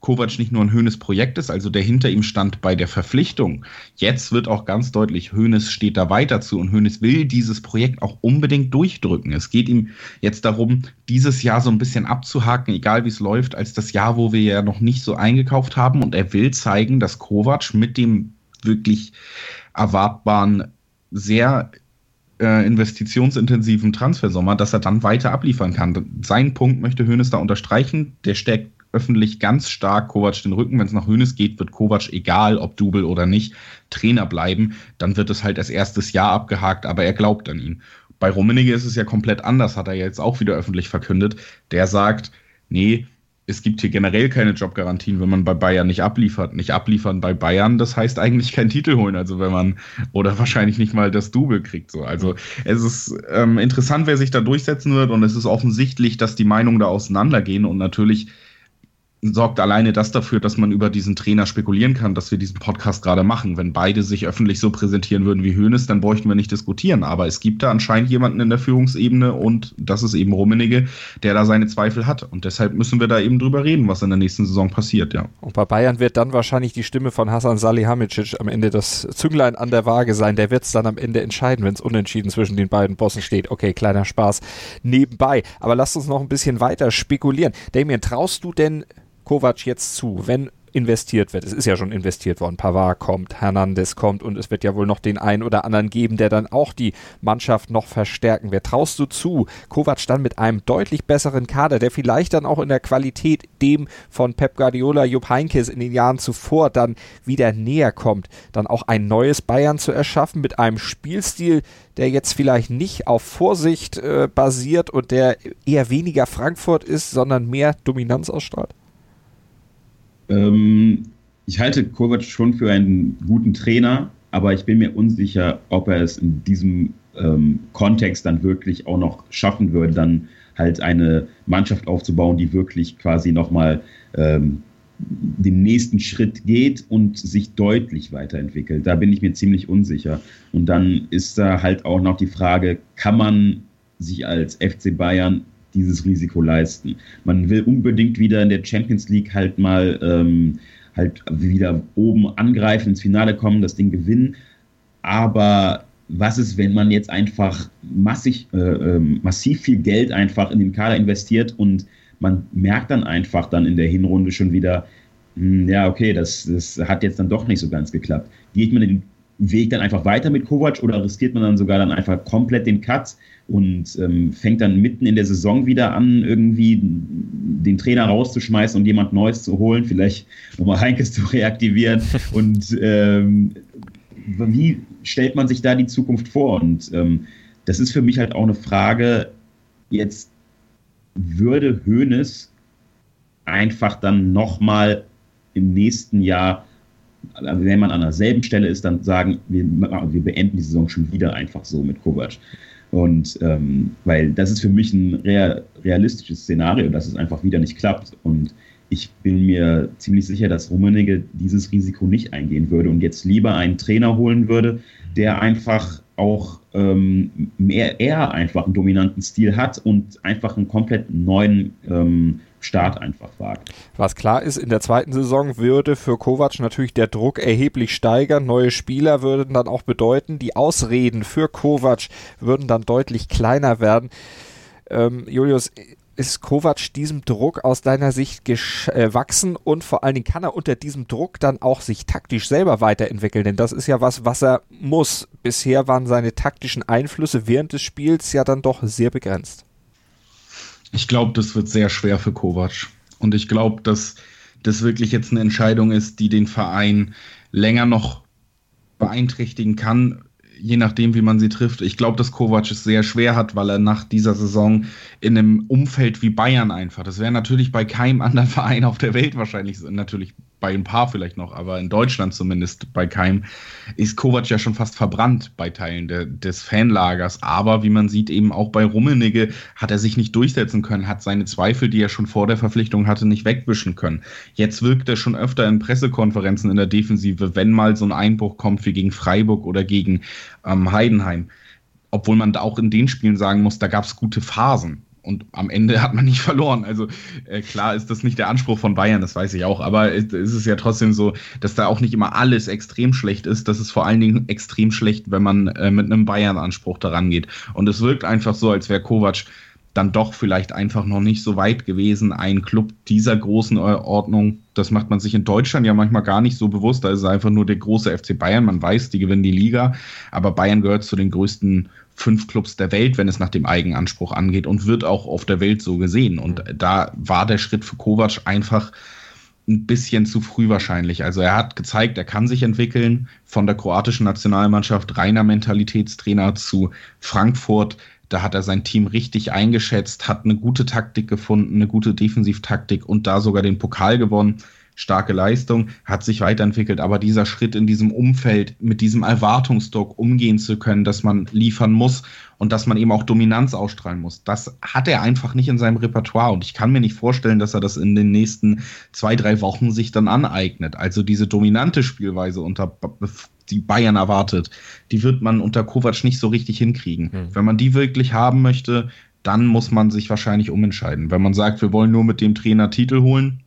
Kovac nicht nur ein Höhnes Projekt ist, also der hinter ihm stand bei der Verpflichtung. Jetzt wird auch ganz deutlich, Höhnes steht da weiter zu und Höhnes will dieses Projekt auch unbedingt durchdrücken. Es geht ihm jetzt darum, dieses Jahr so ein bisschen abzuhaken, egal wie es läuft, als das Jahr, wo wir ja noch nicht so eingekauft haben und er will zeigen, dass Kovac mit dem wirklich erwartbaren, sehr äh, investitionsintensiven Transfersommer, dass er dann weiter abliefern kann. Seinen Punkt möchte Höhnes da unterstreichen. Der steckt öffentlich ganz stark Kovac den Rücken. Wenn es nach Hönes geht, wird Kovac, egal ob Double oder nicht, Trainer bleiben. Dann wird es halt als erstes Jahr abgehakt, aber er glaubt an ihn. Bei Rummenigge ist es ja komplett anders, hat er jetzt auch wieder öffentlich verkündet. Der sagt, nee, es gibt hier generell keine Jobgarantien, wenn man bei Bayern nicht abliefert. Nicht abliefern bei Bayern, das heißt eigentlich keinen Titel holen, also wenn man oder wahrscheinlich nicht mal das Double kriegt. So. Also es ist ähm, interessant, wer sich da durchsetzen wird und es ist offensichtlich, dass die Meinungen da auseinandergehen und natürlich sorgt alleine das dafür, dass man über diesen Trainer spekulieren kann, dass wir diesen Podcast gerade machen. Wenn beide sich öffentlich so präsentieren würden wie Hoeneß, dann bräuchten wir nicht diskutieren. Aber es gibt da anscheinend jemanden in der Führungsebene und das ist eben Rummenigge, der da seine Zweifel hat. Und deshalb müssen wir da eben drüber reden, was in der nächsten Saison passiert, ja. Und bei Bayern wird dann wahrscheinlich die Stimme von Hasan Salihamidzic am Ende das Zünglein an der Waage sein. Der wird es dann am Ende entscheiden, wenn es unentschieden zwischen den beiden Bossen steht. Okay, kleiner Spaß nebenbei. Aber lasst uns noch ein bisschen weiter spekulieren. Damien, traust du denn Kovac jetzt zu, wenn investiert wird. Es ist ja schon investiert worden. Pavard kommt, Hernandez kommt und es wird ja wohl noch den einen oder anderen geben, der dann auch die Mannschaft noch verstärken wird. Traust du zu, Kovac dann mit einem deutlich besseren Kader, der vielleicht dann auch in der Qualität dem von Pep Guardiola, Jupp Heynckes in den Jahren zuvor dann wieder näher kommt, dann auch ein neues Bayern zu erschaffen mit einem Spielstil, der jetzt vielleicht nicht auf Vorsicht äh, basiert und der eher weniger Frankfurt ist, sondern mehr Dominanz ausstrahlt? Ich halte Kovac schon für einen guten Trainer, aber ich bin mir unsicher, ob er es in diesem ähm, Kontext dann wirklich auch noch schaffen würde, dann halt eine Mannschaft aufzubauen, die wirklich quasi nochmal ähm, den nächsten Schritt geht und sich deutlich weiterentwickelt. Da bin ich mir ziemlich unsicher. Und dann ist da halt auch noch die Frage, kann man sich als FC Bayern dieses Risiko leisten. Man will unbedingt wieder in der Champions League halt mal ähm, halt wieder oben angreifen, ins Finale kommen, das Ding gewinnen. Aber was ist, wenn man jetzt einfach massig, äh, äh, massiv viel Geld einfach in den Kader investiert und man merkt dann einfach dann in der Hinrunde schon wieder, hm, ja, okay, das, das hat jetzt dann doch nicht so ganz geklappt. Geht man den Weg dann einfach weiter mit Kovac oder riskiert man dann sogar dann einfach komplett den Cut und ähm, fängt dann mitten in der Saison wieder an, irgendwie den Trainer rauszuschmeißen und jemand Neues zu holen, vielleicht <laughs> nochmal Heinkes zu reaktivieren <laughs> und ähm, wie stellt man sich da die Zukunft vor? Und ähm, das ist für mich halt auch eine Frage, jetzt würde Hoeneß einfach dann nochmal im nächsten Jahr, wenn man an derselben Stelle ist, dann sagen, wir, wir beenden die Saison schon wieder einfach so mit Kovac. Und ähm, weil das ist für mich ein real, realistisches Szenario, dass es einfach wieder nicht klappt. Und ich bin mir ziemlich sicher, dass Rummenigge dieses Risiko nicht eingehen würde und jetzt lieber einen Trainer holen würde, der einfach auch ähm, mehr, eher einfach einen dominanten Stil hat und einfach einen komplett neuen ähm, Start einfach wagt. Was klar ist, in der zweiten Saison würde für Kovac natürlich der Druck erheblich steigern. Neue Spieler würden dann auch bedeuten, die Ausreden für Kovac würden dann deutlich kleiner werden. Ähm, Julius, ist Kovac diesem Druck aus deiner Sicht gewachsen äh, und vor allen Dingen kann er unter diesem Druck dann auch sich taktisch selber weiterentwickeln? Denn das ist ja was, was er muss. Bisher waren seine taktischen Einflüsse während des Spiels ja dann doch sehr begrenzt. Ich glaube, das wird sehr schwer für Kovac. Und ich glaube, dass das wirklich jetzt eine Entscheidung ist, die den Verein länger noch beeinträchtigen kann, je nachdem, wie man sie trifft. Ich glaube, dass Kovac es sehr schwer hat, weil er nach dieser Saison in einem Umfeld wie Bayern einfach, das wäre natürlich bei keinem <laughs> anderen Verein auf der Welt wahrscheinlich, natürlich bei ein paar vielleicht noch, aber in Deutschland zumindest bei keinem, ist Kovac ja schon fast verbrannt bei Teilen de, des Fanlagers. Aber wie man sieht, eben auch bei Rummenigge hat er sich nicht durchsetzen können, hat seine Zweifel, die er schon vor der Verpflichtung hatte, nicht wegwischen können. Jetzt wirkt er schon öfter in Pressekonferenzen in der Defensive, wenn mal so ein Einbruch kommt wie gegen Freiburg oder gegen ähm, Heidenheim. Obwohl man da auch in den Spielen sagen muss, da gab es gute Phasen und am Ende hat man nicht <laughs> verloren. Also äh, klar ist das nicht der Anspruch von Bayern, das weiß ich auch, aber es ist ja trotzdem so, dass da auch nicht immer alles extrem schlecht ist. Das ist vor allen Dingen extrem schlecht, wenn man äh, mit einem Bayern-Anspruch daran geht. Und es wirkt einfach so, als wäre Kovac dann doch vielleicht einfach noch nicht so weit gewesen, ein Club dieser großen Ordnung, das macht man sich in Deutschland ja manchmal gar nicht so bewusst, da ist es einfach nur der große FC Bayern, man weiß, die gewinnen die Liga, aber Bayern gehört zu den größten fünf Clubs der Welt, wenn es nach dem Eigenanspruch angeht und wird auch auf der Welt so gesehen. Und da war der Schritt für Kovac einfach ein bisschen zu früh wahrscheinlich. Also er hat gezeigt, er kann sich entwickeln von der kroatischen Nationalmannschaft reiner Mentalitätstrainer zu Frankfurt. Da hat er sein Team richtig eingeschätzt, hat eine gute Taktik gefunden, eine gute Defensivtaktik und da sogar den Pokal gewonnen starke Leistung, hat sich weiterentwickelt, aber dieser Schritt in diesem Umfeld mit diesem Erwartungsdruck umgehen zu können, dass man liefern muss und dass man eben auch Dominanz ausstrahlen muss, das hat er einfach nicht in seinem Repertoire und ich kann mir nicht vorstellen, dass er das in den nächsten zwei, drei Wochen sich dann aneignet. Also diese dominante Spielweise unter die Bayern erwartet, die wird man unter Kovac nicht so richtig hinkriegen. Hm. Wenn man die wirklich haben möchte, dann muss man sich wahrscheinlich umentscheiden. Wenn man sagt, wir wollen nur mit dem Trainer Titel holen,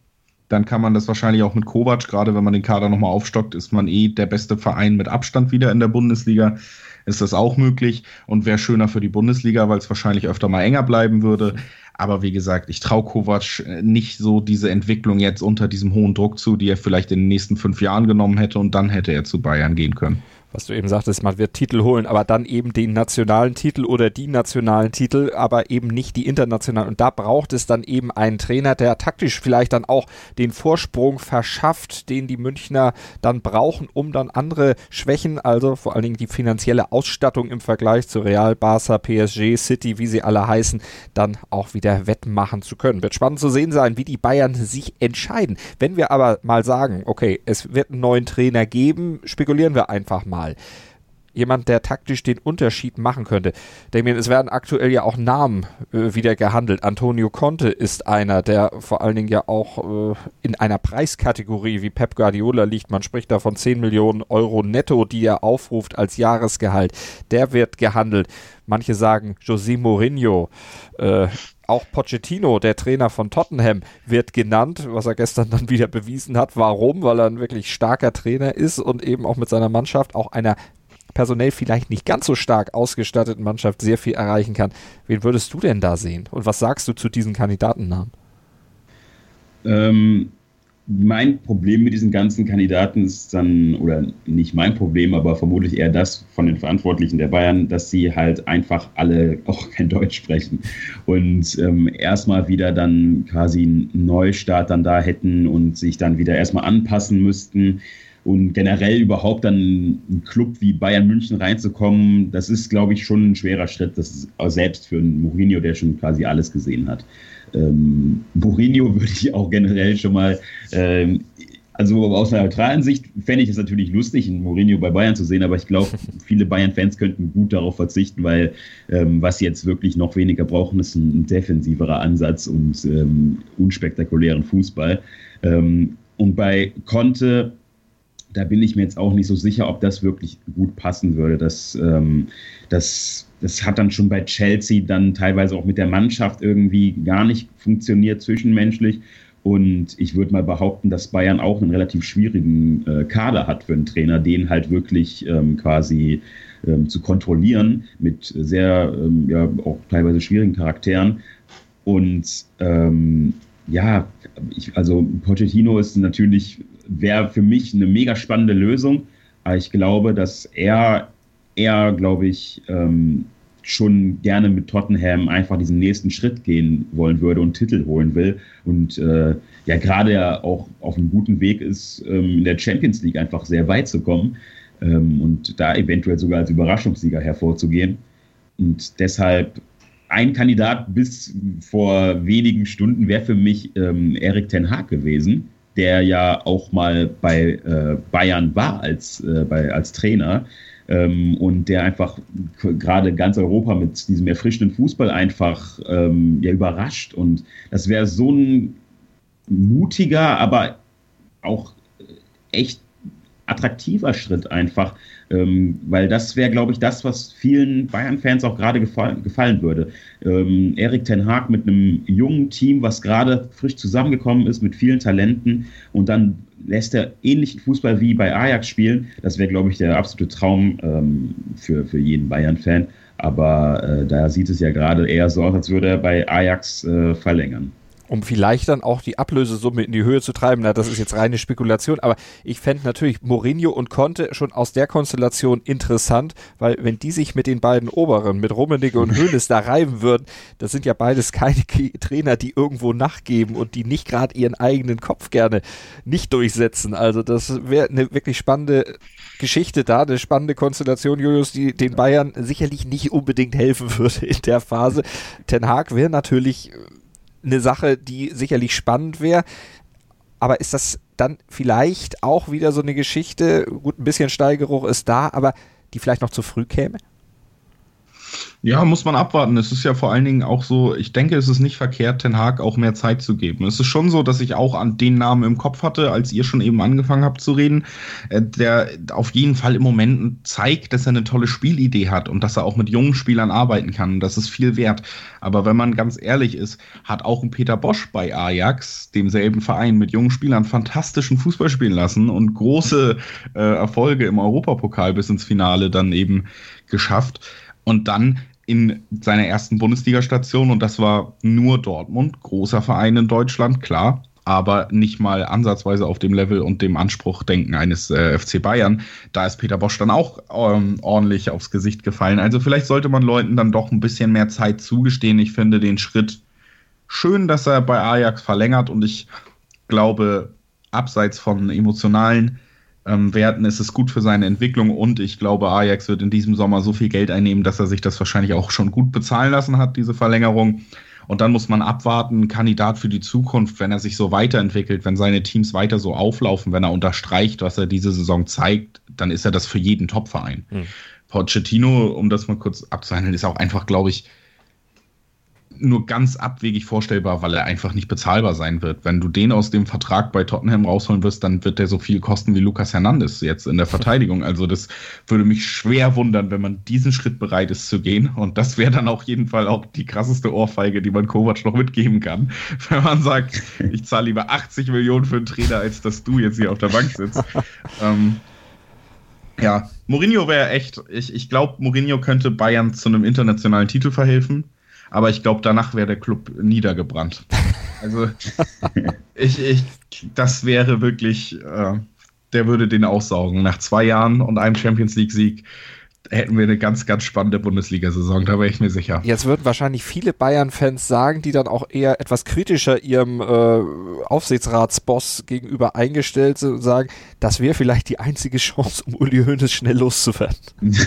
dann kann man das wahrscheinlich auch mit Kovac, gerade wenn man den Kader nochmal aufstockt, ist man eh der beste Verein mit Abstand wieder in der Bundesliga. Ist das auch möglich und wäre schöner für die Bundesliga, weil es wahrscheinlich öfter mal enger bleiben würde. Aber wie gesagt, ich traue Kovac nicht so diese Entwicklung jetzt unter diesem hohen Druck zu, die er vielleicht in den nächsten fünf Jahren genommen hätte und dann hätte er zu Bayern gehen können was du eben sagtest, man wird Titel holen, aber dann eben den nationalen Titel oder die nationalen Titel, aber eben nicht die internationalen. Und da braucht es dann eben einen Trainer, der taktisch vielleicht dann auch den Vorsprung verschafft, den die Münchner dann brauchen, um dann andere Schwächen, also vor allen Dingen die finanzielle Ausstattung im Vergleich zu Real, Barca, PSG, City, wie sie alle heißen, dann auch wieder wettmachen zu können. Wird spannend zu sehen sein, wie die Bayern sich entscheiden. Wenn wir aber mal sagen, okay, es wird einen neuen Trainer geben, spekulieren wir einfach mal mal. Jemand, der taktisch den Unterschied machen könnte. Damien, es werden aktuell ja auch Namen äh, wieder gehandelt. Antonio Conte ist einer, der vor allen Dingen ja auch äh, in einer Preiskategorie wie Pep Guardiola liegt. Man spricht da von 10 Millionen Euro netto, die er aufruft als Jahresgehalt. Der wird gehandelt. Manche sagen José Mourinho. Äh, auch Pochettino, der Trainer von Tottenham, wird genannt, was er gestern dann wieder bewiesen hat. Warum? Weil er ein wirklich starker Trainer ist und eben auch mit seiner Mannschaft, auch einer personell vielleicht nicht ganz so stark ausgestatteten Mannschaft sehr viel erreichen kann. Wen würdest du denn da sehen? Und was sagst du zu diesen Kandidatennamen? Ähm, mein Problem mit diesen ganzen Kandidaten ist dann, oder nicht mein Problem, aber vermutlich eher das von den Verantwortlichen der Bayern, dass sie halt einfach alle <laughs> auch kein Deutsch sprechen. Und ähm, erstmal wieder dann quasi einen Neustart dann da hätten und sich dann wieder erstmal anpassen müssten. Und generell überhaupt dann ein Club wie Bayern München reinzukommen, das ist, glaube ich, schon ein schwerer Schritt, das ist selbst für einen Mourinho, der schon quasi alles gesehen hat. Ähm, Mourinho <laughs> würde ich auch generell schon mal, ähm, also aus einer neutralen Sicht fände ich es natürlich lustig, einen Mourinho bei Bayern zu sehen, aber ich glaube, <laughs> viele Bayern-Fans könnten gut darauf verzichten, weil ähm, was sie jetzt wirklich noch weniger brauchen, ist ein, defensiverer Ansatz und ähm, unspektakulären Fußball. Ähm, und bei Conte, da bin ich mir jetzt auch nicht so sicher, ob das wirklich gut passen würde. Das, ähm, das das hat dann schon bei Chelsea dann teilweise auch mit der Mannschaft irgendwie gar nicht funktioniert zwischenmenschlich. Und ich würde mal behaupten, dass Bayern auch einen relativ schwierigen äh, Kader hat für einen Trainer, den halt wirklich ähm, quasi ähm, zu kontrollieren mit sehr, ähm, ja, auch teilweise schwierigen Charakteren. Und ähm, ja, ich, also Pochettino ist natürlich, wäre für mich eine mega spannende Lösung. Aber ich glaube, dass er er, glaube ich, ähm, schon gerne mit Tottenham einfach diesen nächsten Schritt gehen wollen würde und Titel holen will. Und äh, ja, gerade auch auf einem guten Weg ist, ähm, in der Champions League einfach sehr weit zu kommen ähm, und da eventuell sogar als Überraschungssieger hervorzugehen. Und deshalb ein Kandidat bis vor wenigen Stunden wäre für mich ähm, Erik Ten Haag gewesen, der ja auch mal bei äh, Bayern war als, äh, bei, als Trainer ähm, und der einfach gerade ganz Europa mit diesem erfrischenden Fußball einfach ähm, ja, überrascht. Und das wäre so ein mutiger, aber auch echt attraktiver Schritt einfach, ähm, weil das wäre, glaube ich, das, was vielen Bayern-Fans auch gerade gefallen, gefallen würde. Ähm, Erik Ten Haag mit einem jungen Team, was gerade frisch zusammengekommen ist, mit vielen Talenten und dann lässt er ähnlichen Fußball wie bei Ajax spielen. Das wäre, glaube ich, der absolute Traum ähm, für, für jeden Bayern-Fan. Aber äh, da sieht es ja gerade eher so aus, als würde er bei Ajax äh, verlängern um vielleicht dann auch die Ablösesumme in die Höhe zu treiben. Na, das ist jetzt reine Spekulation, aber ich fände natürlich Mourinho und Conte schon aus der Konstellation interessant, weil wenn die sich mit den beiden Oberen, mit Rummenigge und Hoeneß da reiben würden, das sind ja beides keine Trainer, die irgendwo nachgeben und die nicht gerade ihren eigenen Kopf gerne nicht durchsetzen. Also das wäre eine wirklich spannende Geschichte da, eine spannende Konstellation, Julius, die den Bayern sicherlich nicht unbedingt helfen würde in der Phase. Ten Haag wäre natürlich eine Sache, die sicherlich spannend wäre. Aber ist das dann vielleicht auch wieder so eine Geschichte? Gut, ein bisschen Steigeruch ist da, aber die vielleicht noch zu früh käme? Ja, muss man abwarten. Es ist ja vor allen Dingen auch so, ich denke, es ist nicht verkehrt, Ten Haag auch mehr Zeit zu geben. Es ist schon so, dass ich auch an den Namen im Kopf hatte, als ihr schon eben angefangen habt zu reden, äh, der auf jeden Fall im Moment zeigt, dass er eine tolle Spielidee hat und dass er auch mit jungen Spielern arbeiten kann. Das ist viel wert. Aber wenn man ganz ehrlich ist, hat auch ein Peter Bosch bei Ajax, demselben Verein, mit jungen Spielern fantastischen Fußball spielen lassen und große äh, Erfolge im Europapokal bis ins Finale dann eben geschafft. Und dann in seiner ersten Bundesliga-Station und das war nur Dortmund, großer Verein in Deutschland, klar, aber nicht mal ansatzweise auf dem Level und dem Anspruch denken eines äh, FC Bayern. Da ist Peter Bosch dann auch ähm, ordentlich aufs Gesicht gefallen. Also vielleicht sollte man Leuten dann doch ein bisschen mehr Zeit zugestehen. Ich finde den Schritt schön, dass er bei Ajax verlängert und ich glaube, abseits von emotionalen ähm, Werten ist es gut für seine Entwicklung und ich glaube, Ajax wird in diesem Sommer so viel Geld einnehmen, dass er sich das wahrscheinlich auch schon gut bezahlen lassen hat, diese Verlängerung. Und dann muss man abwarten, Kandidat für die Zukunft, wenn er sich so weiterentwickelt, wenn seine Teams weiter so auflaufen, wenn er unterstreicht, was er diese Saison zeigt, dann ist er das für jeden Topverein. Mhm. Pochettino, um das mal kurz abzuhandeln, ist auch einfach, glaube ich, nur ganz abwegig vorstellbar, weil er einfach nicht bezahlbar sein wird. Wenn du den aus dem Vertrag bei Tottenham rausholen wirst, dann wird der so viel kosten wie Lukas Hernandez jetzt in der <laughs> Verteidigung. Also das würde mich schwer wundern, wenn man diesen Schritt bereit ist zu gehen. Und das wäre dann auf jeden Fall auch die krasseste Ohrfeige, die man Kovac noch mitgeben kann. <laughs> Wenn man sagt, ich zahle lieber 80 Millionen für einen Trainer, als dass du jetzt hier auf der Bank sitzt. <laughs> ähm, ja, Mourinho wäre echt, ich, ich glaube, Mourinho könnte Bayern zu einem internationalen Titel verhelfen aber ich glaube, danach wäre der Club niedergebrannt. Also, <laughs> ich, ich, das wäre wirklich, äh, der würde den aussaugen. Nach zwei Jahren und einem Champions League-Sieg hätten wir eine ganz, ganz spannende Bundesliga-Saison, da wäre ich mir sicher. Jetzt würden wahrscheinlich viele Bayern-Fans sagen, die dann auch eher etwas kritischer ihrem äh, Aufsichtsratsboss gegenüber eingestellt sind und sagen, das wäre vielleicht die einzige Chance, um Uli Hoeneß schnell loszuwerden. <laughs>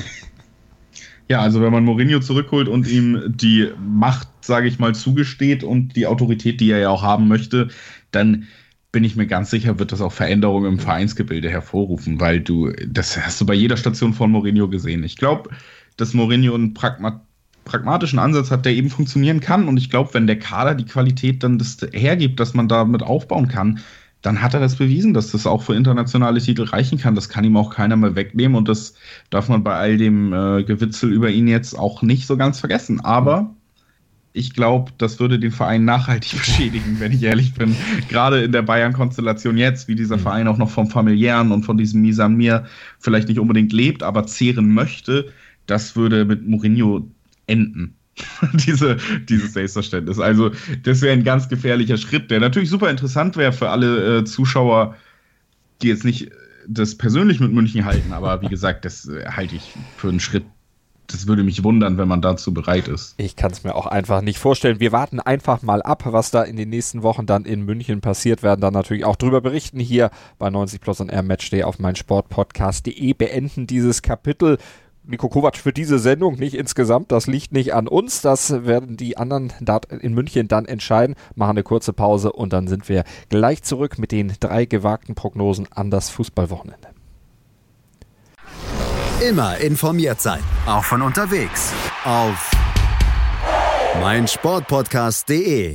Ja, also wenn man Mourinho zurückholt und ihm die Macht, sage ich mal, zugesteht und die Autorität, die er ja auch haben möchte, dann bin ich mir ganz sicher, wird das auch Veränderungen im Vereinsgebilde hervorrufen, weil du, das hast du bei jeder Station von Mourinho gesehen. Ich glaube, dass Mourinho einen Pragma pragmatischen Ansatz hat, der eben funktionieren kann. Und ich glaube, wenn der Kader die Qualität dann das hergibt, dass man damit aufbauen kann, dann hat er das bewiesen, dass das auch für internationale Titel reichen kann. Das kann ihm auch keiner mehr wegnehmen und das darf man bei all dem äh, Gewitzel über ihn jetzt auch nicht so ganz vergessen. Aber ich glaube, das würde den Verein nachhaltig <laughs> beschädigen, wenn ich ehrlich bin. Gerade in der Bayern-Konstellation jetzt, wie dieser mhm. Verein auch noch vom familiären und von diesem Misan mir vielleicht nicht unbedingt lebt, aber zehren möchte, das würde mit Mourinho enden. <laughs> Diese, dieses Selbstverständnis. Also, das wäre ein ganz gefährlicher Schritt, der natürlich super interessant wäre für alle äh, Zuschauer, die jetzt nicht das persönlich mit München halten, aber wie gesagt, das äh, halte ich für einen Schritt, das würde mich wundern, wenn man dazu bereit ist. Ich kann es mir auch einfach nicht vorstellen. Wir warten einfach mal ab, was da in den nächsten Wochen dann in München passiert, werden dann natürlich auch drüber berichten hier bei 90 Plus und R Matchday auf mein Sportpodcast.de. Beenden dieses Kapitel. Nico Kovac für diese Sendung, nicht insgesamt. Das liegt nicht an uns. Das werden die anderen in München dann entscheiden. Machen eine kurze Pause und dann sind wir gleich zurück mit den drei gewagten Prognosen an das Fußballwochenende. Immer informiert sein, auch von unterwegs. Auf meinsportpodcast.de.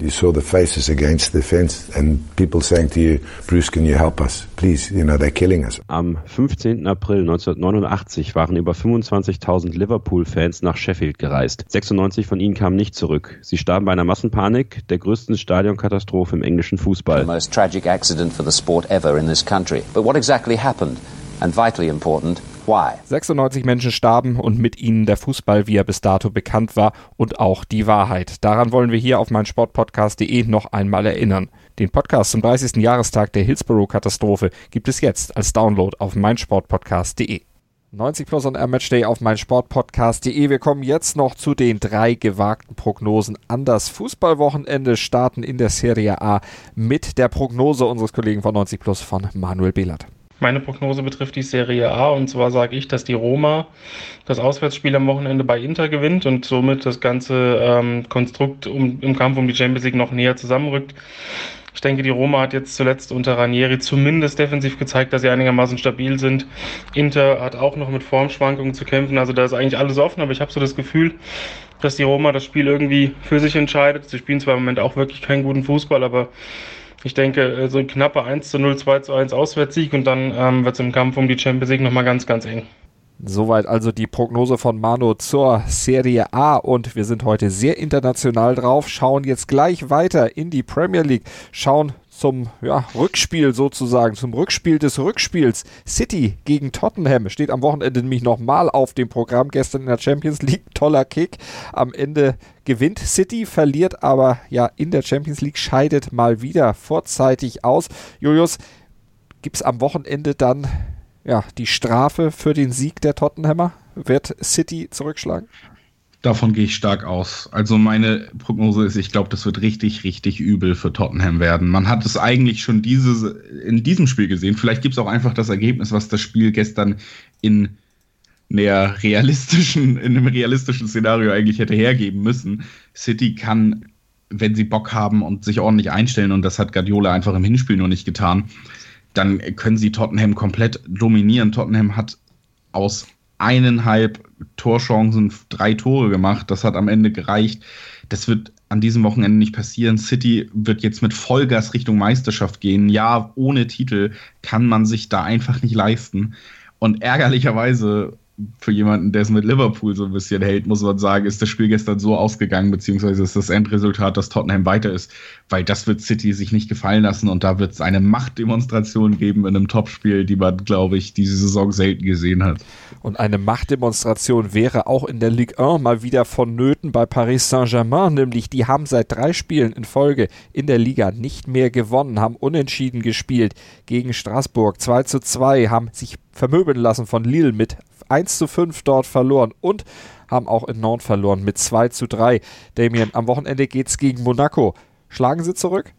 You saw the faces against the fence and people saying to you, Bruce, can you help us? Please, you know, they're killing us. Am 15. April 1989 waren über 25.000 Liverpool-Fans nach Sheffield gereist. 96 von ihnen kamen nicht zurück. Sie starben bei einer Massenpanik, der größten Stadionkatastrophe im englischen Fußball. The most tragic accident for the sport ever in this country. But what exactly happened? And vitally important, Why? 96 Menschen starben und mit ihnen der Fußball, wie er bis dato bekannt war, und auch die Wahrheit. Daran wollen wir hier auf meinsportpodcast.de noch einmal erinnern. Den Podcast zum 30. Jahrestag der Hillsborough-Katastrophe gibt es jetzt als Download auf meinsportpodcast.de. 90 Plus und Matchday auf meinsportpodcast.de. Wir kommen jetzt noch zu den drei gewagten Prognosen an das Fußballwochenende, starten in der Serie A mit der Prognose unseres Kollegen von 90 Plus von Manuel Behlert. Meine Prognose betrifft die Serie A und zwar sage ich, dass die Roma das Auswärtsspiel am Wochenende bei Inter gewinnt und somit das ganze ähm, Konstrukt um, im Kampf um die Champions League noch näher zusammenrückt. Ich denke, die Roma hat jetzt zuletzt unter Ranieri zumindest defensiv gezeigt, dass sie einigermaßen stabil sind. Inter hat auch noch mit Formschwankungen zu kämpfen, also da ist eigentlich alles offen, aber ich habe so das Gefühl, dass die Roma das Spiel irgendwie für sich entscheidet. Sie spielen zwar im Moment auch wirklich keinen guten Fußball, aber ich denke, äh, so ein knapper 1 zu 0, 2 zu 1 Auswärtssieg und dann ähm, wird es im Kampf um die Champions League nochmal ganz, ganz eng. Soweit also die Prognose von Mano zur Serie A und wir sind heute sehr international drauf, schauen jetzt gleich weiter in die Premier League, schauen zum ja, Rückspiel sozusagen, zum Rückspiel des Rückspiels. City gegen Tottenham steht am Wochenende nämlich nochmal auf dem Programm. Gestern in der Champions League, <laughs> toller Kick. Am Ende gewinnt City, verliert aber ja in der Champions League, scheidet mal wieder vorzeitig aus. Julius, gibt es am Wochenende dann ja, die Strafe für den Sieg der Tottenhammer? Wird City zurückschlagen? Davon gehe ich stark aus. Also meine Prognose ist, ich glaube, das wird richtig, richtig übel für Tottenham werden. Man hat es eigentlich schon dieses, in diesem Spiel gesehen. Vielleicht gibt es auch einfach das Ergebnis, was das Spiel gestern in einer realistischen, <laughs> in einem realistischen Szenario eigentlich hätte hergeben müssen. City kann, wenn sie Bock haben und sich ordentlich einstellen, und das hat Guardiola einfach im Hinspiel noch nicht getan, dann können sie Tottenham komplett dominieren. Tottenham hat aus eineinhalb Torchancen drei Tore gemacht. Das hat am Ende gereicht. Das wird an diesem Wochenende nicht passieren. City wird jetzt mit Vollgas Richtung Meisterschaft gehen. Ja, ohne Titel kann man sich da einfach nicht leisten. Und ärgerlicherweise für jemanden, der es mit Liverpool so ein bisschen hält, muss man sagen, ist das Spiel gestern so ausgegangen, beziehungsweise ist das Endresultat, dass Tottenham weiter ist, weil das wird City sich nicht gefallen lassen und da wird es eine Machtdemonstration geben in einem Topspiel, die man, glaube ich, diese Saison selten gesehen hat. Und eine Machtdemonstration wäre auch in der Ligue 1 mal wieder vonnöten bei Paris Saint-Germain, nämlich die haben seit drei Spielen in Folge in der Liga nicht mehr gewonnen, haben unentschieden gespielt gegen Straßburg 2 zu 2, haben sich vermöbeln lassen von Lille mit 1 zu 5 dort verloren und haben auch in Nantes verloren mit 2 zu 3. Damien, am Wochenende geht es gegen Monaco. Schlagen sie zurück?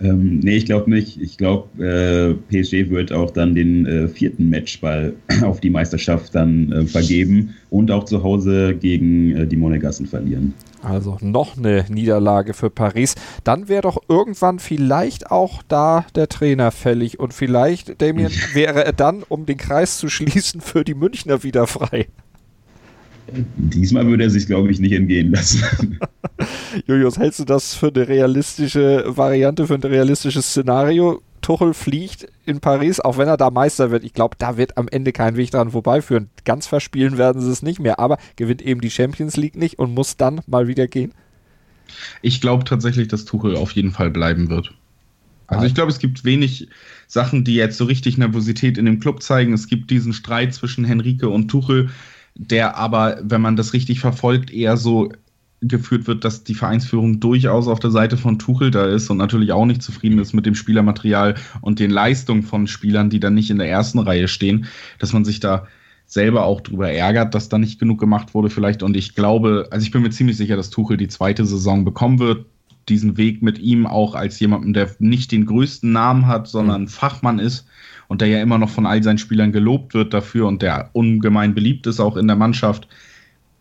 Ähm, nee, ich glaube nicht. Ich glaube, äh, PSG wird auch dann den äh, vierten Matchball <clears throat> auf die Meisterschaft dann äh, vergeben und auch zu Hause gegen äh, die Monegassen verlieren. Also noch eine Niederlage für Paris. Dann wäre doch irgendwann vielleicht auch da der Trainer fällig und vielleicht, Damien, <laughs> wäre er dann, um den Kreis zu schließen, für die Münchner wieder frei. Diesmal würde er sich, glaube ich, nicht entgehen lassen. <laughs> Julius, hältst du das für eine realistische Variante, für ein realistisches Szenario? Tuchel fliegt in Paris, auch wenn er da Meister wird. Ich glaube, da wird am Ende kein Weg dran vorbeiführen. Ganz verspielen werden sie es nicht mehr, aber gewinnt eben die Champions League nicht und muss dann mal wieder gehen. Ich glaube tatsächlich, dass Tuchel auf jeden Fall bleiben wird. Also ich glaube, es gibt wenig Sachen, die jetzt so richtig Nervosität in dem Club zeigen. Es gibt diesen Streit zwischen Henrike und Tuchel, der aber, wenn man das richtig verfolgt, eher so geführt wird, dass die Vereinsführung durchaus auf der Seite von Tuchel da ist und natürlich auch nicht zufrieden ist mit dem Spielermaterial und den Leistungen von Spielern, die dann nicht in der ersten Reihe stehen, dass man sich da selber auch drüber ärgert, dass da nicht genug gemacht wurde vielleicht. Und ich glaube, also ich bin mir ziemlich sicher, dass Tuchel die zweite Saison bekommen wird. Diesen Weg mit ihm auch als jemandem, der nicht den größten Namen hat, sondern mhm. Fachmann ist und der ja immer noch von all seinen Spielern gelobt wird dafür und der ungemein beliebt ist auch in der Mannschaft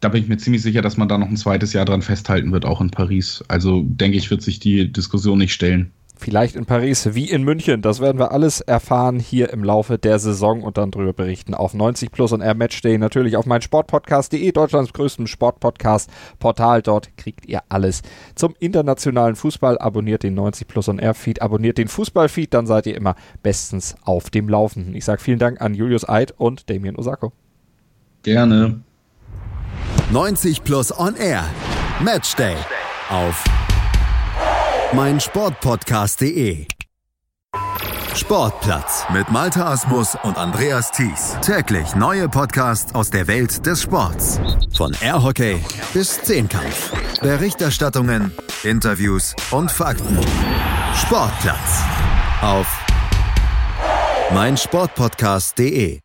da bin ich mir ziemlich sicher, dass man da noch ein zweites Jahr dran festhalten wird, auch in Paris. Also denke ich, wird sich die Diskussion nicht stellen. Vielleicht in Paris wie in München. Das werden wir alles erfahren hier im Laufe der Saison und dann darüber berichten auf 90 Plus und Air Matchday. Natürlich auf mein Sportpodcast.de, Deutschlands größtem Sportpodcast-Portal. Dort kriegt ihr alles zum internationalen Fußball. Abonniert den 90 Plus und Air Feed, abonniert den Fußballfeed, dann seid ihr immer bestens auf dem Laufenden. Ich sage vielen Dank an Julius Eid und Damien Osako. Gerne. 90 Plus On Air. Matchday. Auf meinsportpodcast.de. Sportplatz mit Malta Asmus und Andreas Thies. Täglich neue Podcasts aus der Welt des Sports. Von Airhockey bis Zehnkampf. Berichterstattungen, Interviews und Fakten. Sportplatz auf meinsportpodcast.de.